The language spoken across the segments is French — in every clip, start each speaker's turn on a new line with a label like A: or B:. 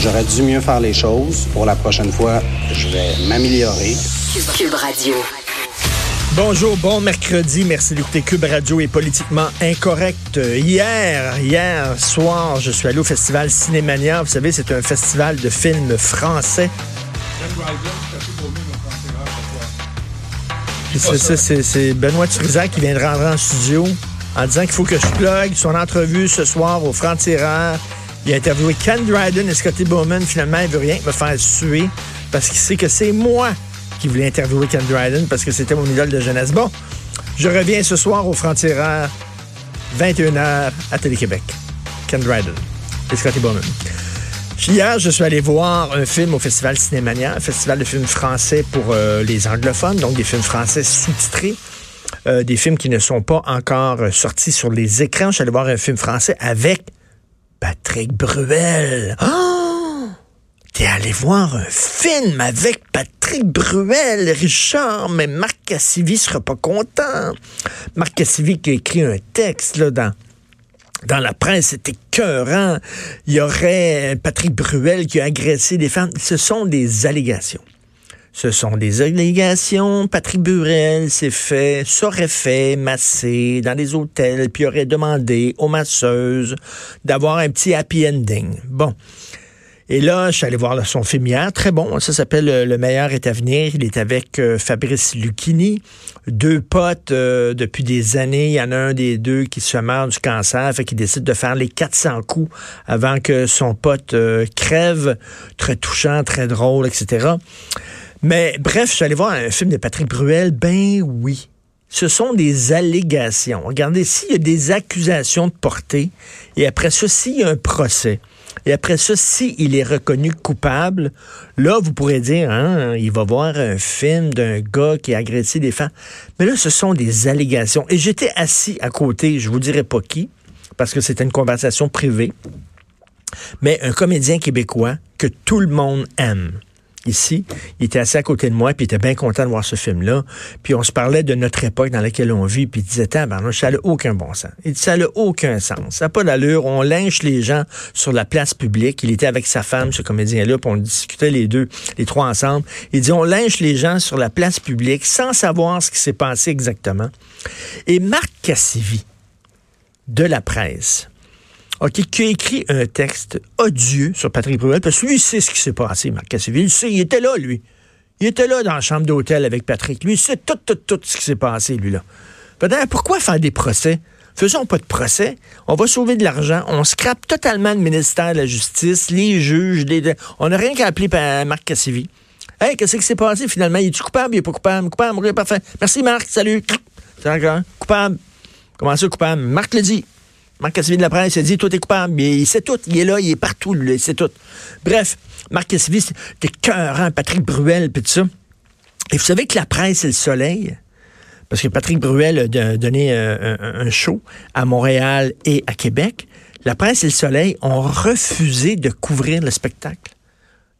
A: J'aurais dû mieux faire les choses. Pour la prochaine fois, je vais m'améliorer.
B: Cube Radio.
C: Bonjour, bon mercredi. Merci d'écouter Cube Radio est politiquement incorrect. Hier, hier soir, je suis allé au festival Cinémania. Vous savez, c'est un festival de films français. C'est Benoît Turizac qui vient de rentrer en studio en disant qu'il faut que je plug son entrevue ce soir au Franc-Tireur. Il a interviewé Ken Dryden et Scotty Bowman. Finalement, il veut rien me faire suer parce qu'il sait que c'est moi qui voulait interviewer Ken Dryden parce que c'était mon idole de jeunesse. Bon, je reviens ce soir au Franc-Tireur, 21h à Télé-Québec. Ken Dryden et Scotty Bowman. Hier, je suis allé voir un film au Festival Cinémania, un festival de films français pour euh, les anglophones, donc des films français sous-titrés. Euh, des films qui ne sont pas encore sortis sur les écrans. Je suis allé voir un film français avec Patrick Bruel. Oh! T'es allé voir un film avec Patrick Bruel, Richard, mais Marc Cassivi sera pas content. Marc Cassivi qui a écrit un texte là, dans dans la presse, c'était écœurant. Il y aurait Patrick Bruel qui a agressé des femmes. Ce sont des allégations. Ce sont des allégations. Patrick Bruel s'est fait, serait fait masser dans des hôtels, puis aurait demandé aux masseuses d'avoir un petit happy ending. Bon. Et là, je suis allé voir son film très bon. Ça s'appelle euh, Le meilleur est à venir. Il est avec euh, Fabrice Lucchini, deux potes euh, depuis des années. Il y en a un des deux qui se meurt du cancer, fait qu'il décide de faire les 400 coups avant que son pote crève. Très touchant, très drôle, etc. Mais bref, je suis allé voir un film de Patrick Bruel. Ben oui. Ce sont des allégations. Regardez, s'il y a des accusations de portée, et après ça, s'il y a un procès, et après ça, s'il est reconnu coupable, là, vous pourrez dire, hein, il va voir un film d'un gars qui a agressé des femmes. Mais là, ce sont des allégations. Et j'étais assis à côté, je vous dirai pas qui, parce que c'était une conversation privée, mais un comédien québécois que tout le monde aime ici. Il était assis à côté de moi, puis il était bien content de voir ce film-là. Puis on se parlait de notre époque dans laquelle on vit, puis il disait, ben, ça n'a aucun bon sens. Il dit, ça n'a aucun sens. Ça n'a pas d'allure. On lynche les gens sur la place publique. Il était avec sa femme, ce comédien-là, puis on discutait les deux, les trois ensemble. Il dit, on lynche les gens sur la place publique sans savoir ce qui s'est passé exactement. Et Marc Cassivi, de la presse, OK, qui a écrit un texte odieux sur Patrick Bruel, parce que lui, il sait ce qui s'est passé, Marc Cassivi. Il sait, il était là, lui. Il était là dans la chambre d'hôtel avec Patrick. Lui, il sait tout, tout, tout ce qui s'est passé, lui, là. Pourquoi faire des procès? Faisons pas de procès. On va sauver de l'argent. On scrape totalement le ministère de la Justice, les juges. Les... On n'a rien qu'à appeler Marc Cassivi. Hey, qu'est-ce qui s'est passé finalement? Il est coupable? Il est pas coupable? Coupable? parfait. Merci, Marc. Salut. Coupable. Comment ça, coupable? Marc le dit. Marc Cassivi de la presse a dit Toi, t'es coupable. Il sait tout. Il est là, il est partout, il sait tout. Bref, Marc Cassivi, t'es cœur, Patrick Bruel, puis tout ça. Et vous savez que la presse, c'est le soleil? Parce que Patrick Bruel a donné euh, un, show à Montréal et à Québec. La presse et le soleil ont refusé de couvrir le spectacle.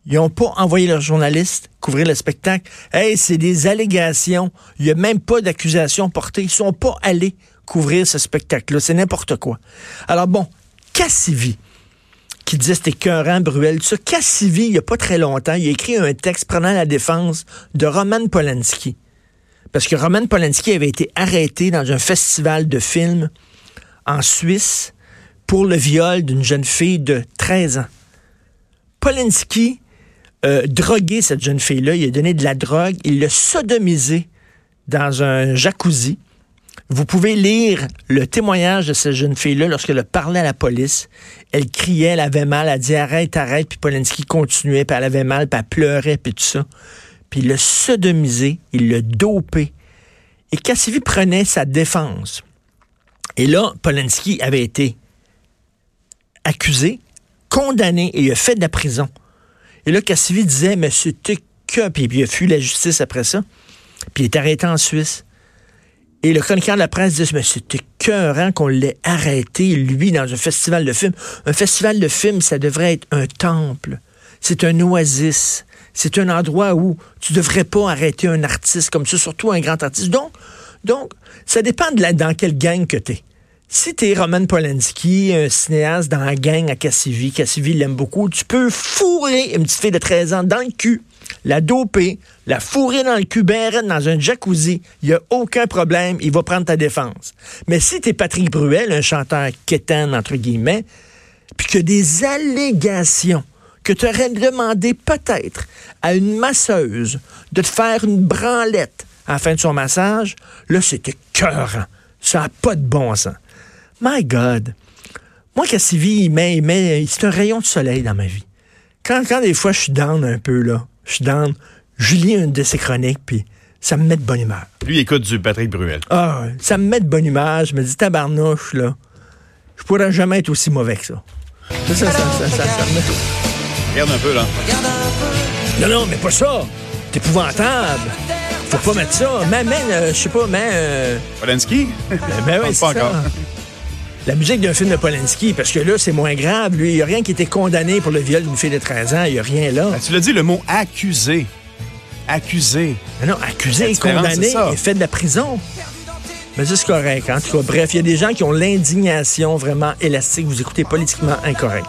C: Ils n'ont pas envoyé leurs journalistes couvrir le spectacle. Hey, c'est des allégations. Il n'y a même pas d'accusation portée. Ils sont pas allés couvrir ce spectacle-là. C'est n'importe quoi. Alors bon, Cassivi, qui disait c'était écœurant, Bruel, ça, Cassivi, il n'y a pas très longtemps, il a écrit un texte prenant la défense de Roman Polanski. Parce que Roman Polanski avait été arrêté dans un festival de films en Suisse pour le viol d'une jeune fille de 13 ans. Polanski a drogué cette jeune fille-là, il a donné de la drogue, il l'a sodomisé dans un jacuzzi. Vous pouvez lire le témoignage de cette jeune fille-là lorsqu'elle parlé à la police. Elle criait, elle avait mal, elle dit arrête, arrête, puis Polanski continuait, puis elle avait mal, puis elle pleurait, puis tout ça. Puis il l'a sodomisé, il l'a dopé. Et Cassivi prenait sa défense. Et là, Polanski avait été accusé, condamné et il a fait de la prison. Et là, Cassivi disait, mais c'était que, puis il a fui la justice après ça, puis il est arrêté en Suisse. Et le chroniqueur de la presse dit, mais c'était cœurant qu'on l'ait arrêté, lui, dans un festival de films. Un festival de films, ça devrait être un temple. C'est un oasis. C'est un endroit où tu devrais pas arrêter un artiste comme ça, surtout un grand artiste. Donc, donc ça dépend de la, dans quelle gang que tu es. Si t'es Roman Polanski, un cinéaste dans la gang à Cassivi, Cassivi l'aime beaucoup, tu peux fourrer une petite fille de 13 ans dans le cul, la doper, la fourrer dans le cul ben dans un jacuzzi. Il n'y a aucun problème, il va prendre ta défense. Mais si t'es Patrick Bruel, un chanteur quétaine, entre guillemets, puis que des allégations que tu aurais demandé peut-être à une masseuse de te faire une branlette à la fin de son massage, là, c'était cœur. Ça n'a pas de bon sens. My God. Moi, Cassivi, il met, il met, c'est un rayon de soleil dans ma vie. Quand, quand des fois je suis down un peu, là, je suis down, je lis une de ses chroniques, puis ça me met de bonne humeur.
B: Lui, il écoute du Patrick Bruel.
C: Ah, ça me met de bonne humeur. Je me dis, tabarnouche, là, je pourrais jamais être aussi mauvais que ça. Ça, ça, ça, ça, ça, ça me met...
B: Regarde un peu, là.
C: Non, non, mais pas ça. C'est épouvantable. Faut pas mettre ça. Mais, mais, euh, je sais pas, mais... Euh,
B: Polanski?
C: ben, ben oui,
B: Pas
C: c'est
B: encore.
C: La musique d'un film de Polanski, parce que là, c'est moins grave. Lui, il n'y a rien qui était condamné pour le viol d'une fille de 13 ans. Il n'y a rien là.
B: Ben, tu l'as dit, le mot accusé. Accusé.
C: Mais non, accusé condamné et fait de la prison. Mais c'est correct. En tout cas, bref, il y a des gens qui ont l'indignation vraiment élastique. Vous écoutez politiquement incorrect.